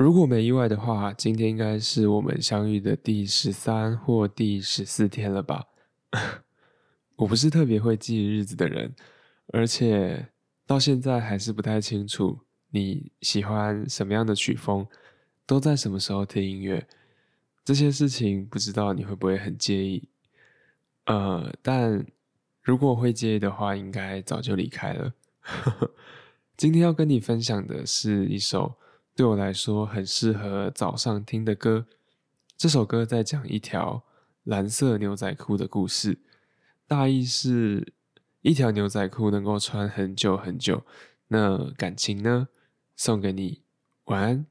如果没意外的话，今天应该是我们相遇的第十三或第十四天了吧？我不是特别会记日子的人，而且到现在还是不太清楚你喜欢什么样的曲风，都在什么时候听音乐，这些事情不知道你会不会很介意？呃，但如果会介意的话，应该早就离开了。今天要跟你分享的是一首对我来说很适合早上听的歌。这首歌在讲一条蓝色牛仔裤的故事，大意是一条牛仔裤能够穿很久很久。那感情呢？送给你，晚安。